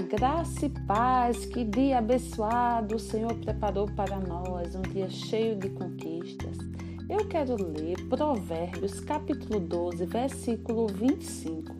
Graça e paz, que dia abençoado o Senhor preparou para nós, um dia cheio de conquistas. Eu quero ler Provérbios capítulo 12, versículo 25.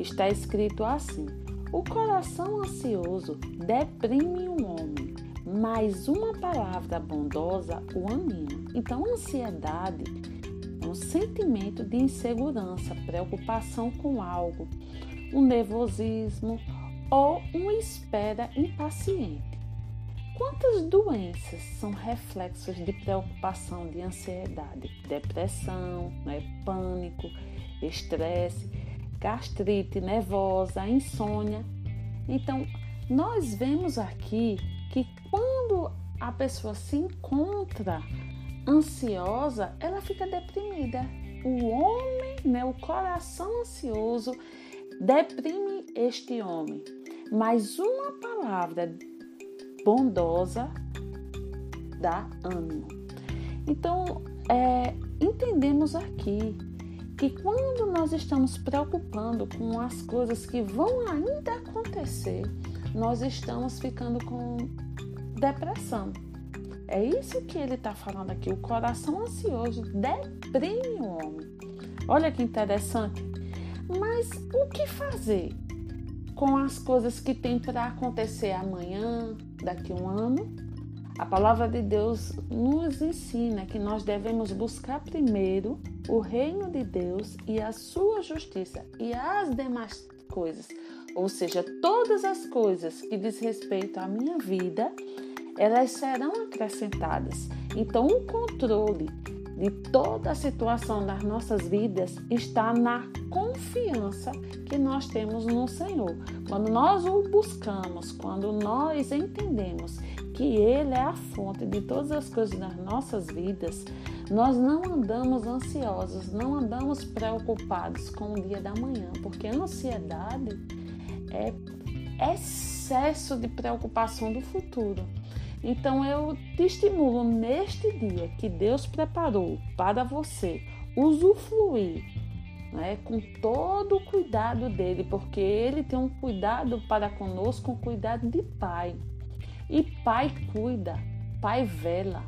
Está escrito assim: O coração ansioso deprime um homem, mas uma palavra bondosa o anima. Então, ansiedade é um sentimento de insegurança, preocupação com algo, um nervosismo ou uma espera impaciente. Quantas doenças são reflexos de preocupação, de ansiedade, depressão, né, pânico, estresse, gastrite nervosa, insônia? Então, nós vemos aqui que quando a pessoa se encontra ansiosa, ela fica deprimida. O homem, né, o coração ansioso, deprime este homem mas uma palavra bondosa dá ânimo. Então, é, entendemos aqui que quando nós estamos preocupando com as coisas que vão ainda acontecer, nós estamos ficando com depressão. É isso que ele está falando aqui. O coração ansioso deprime o homem. Olha que interessante. Mas o que fazer? com as coisas que tem para acontecer amanhã, daqui um ano. A palavra de Deus nos ensina que nós devemos buscar primeiro o reino de Deus e a sua justiça e as demais coisas, ou seja, todas as coisas que diz respeito à minha vida, elas serão acrescentadas. Então, o controle de toda a situação das nossas vidas está na confiança que nós temos no Senhor. Quando nós o buscamos, quando nós entendemos que Ele é a fonte de todas as coisas das nossas vidas, nós não andamos ansiosos, não andamos preocupados com o dia da manhã, porque a ansiedade é excesso de preocupação do futuro. Então eu te estimulo neste dia que Deus preparou para você usufruir né, com todo o cuidado dele, porque ele tem um cuidado para conosco, um cuidado de pai. E pai cuida, pai vela,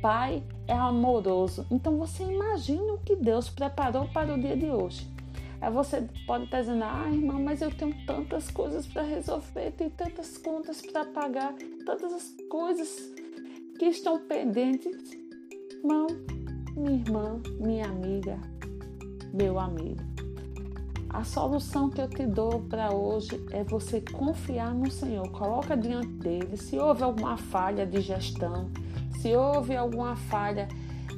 pai é amoroso. Então você imagina o que Deus preparou para o dia de hoje. Aí você pode estar dizendo, ah, irmã, mas eu tenho tantas coisas para resolver, tem tantas contas para pagar, tantas as coisas que estão pendentes. Irmão, minha irmã, minha amiga, meu amigo. A solução que eu te dou para hoje é você confiar no Senhor. Coloca diante dele. Se houve alguma falha de gestão, se houve alguma falha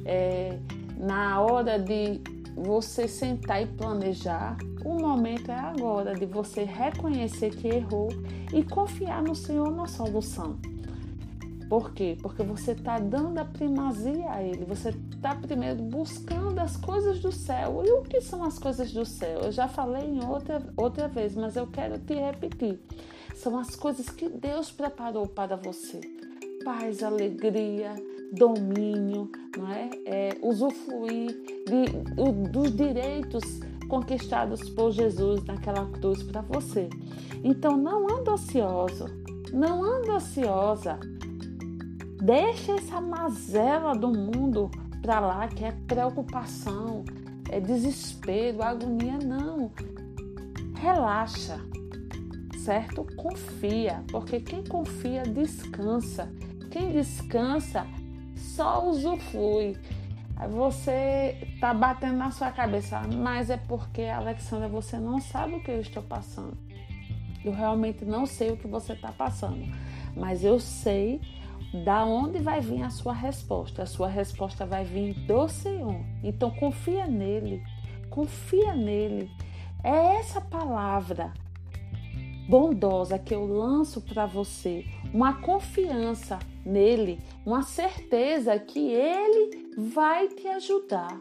é, na hora de você sentar e planejar, o momento é agora de você reconhecer que errou e confiar no Senhor na solução. Por quê? Porque você está dando a primazia a Ele, você está primeiro buscando as coisas do céu. E o que são as coisas do céu? Eu já falei em outra, outra vez, mas eu quero te repetir. São as coisas que Deus preparou para você: paz, alegria, domínio, não é? é usufruir de, dos direitos conquistados por Jesus naquela cruz para você. Então não anda ansioso, não anda ansiosa. Deixa essa mazela do mundo para lá que é preocupação, é desespero, agonia, não. Relaxa, certo? Confia, porque quem confia descansa. Quem descansa só usufrui. Aí você tá batendo na sua cabeça, mas é porque, Alexandra, você não sabe o que eu estou passando. Eu realmente não sei o que você está passando, mas eu sei da onde vai vir a sua resposta. A sua resposta vai vir do Senhor. Então confia nele, confia nele. É essa palavra bondosa que eu lanço para você, uma confiança nele, uma certeza que ele vai te ajudar.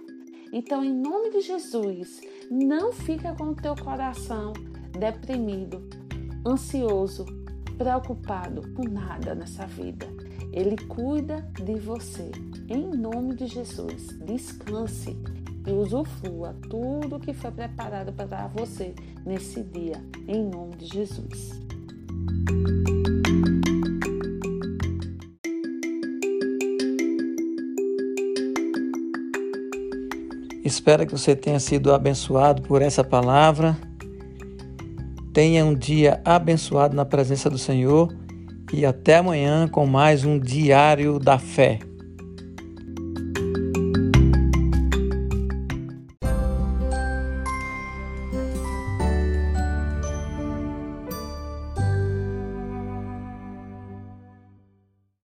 Então, em nome de Jesus, não fica com o teu coração deprimido, ansioso, preocupado com nada nessa vida. Ele cuida de você. Em nome de Jesus, descanse e usufrua tudo que foi preparado para você nesse dia, em nome de Jesus. Espero que você tenha sido abençoado por essa palavra. Tenha um dia abençoado na presença do Senhor e até amanhã com mais um Diário da Fé.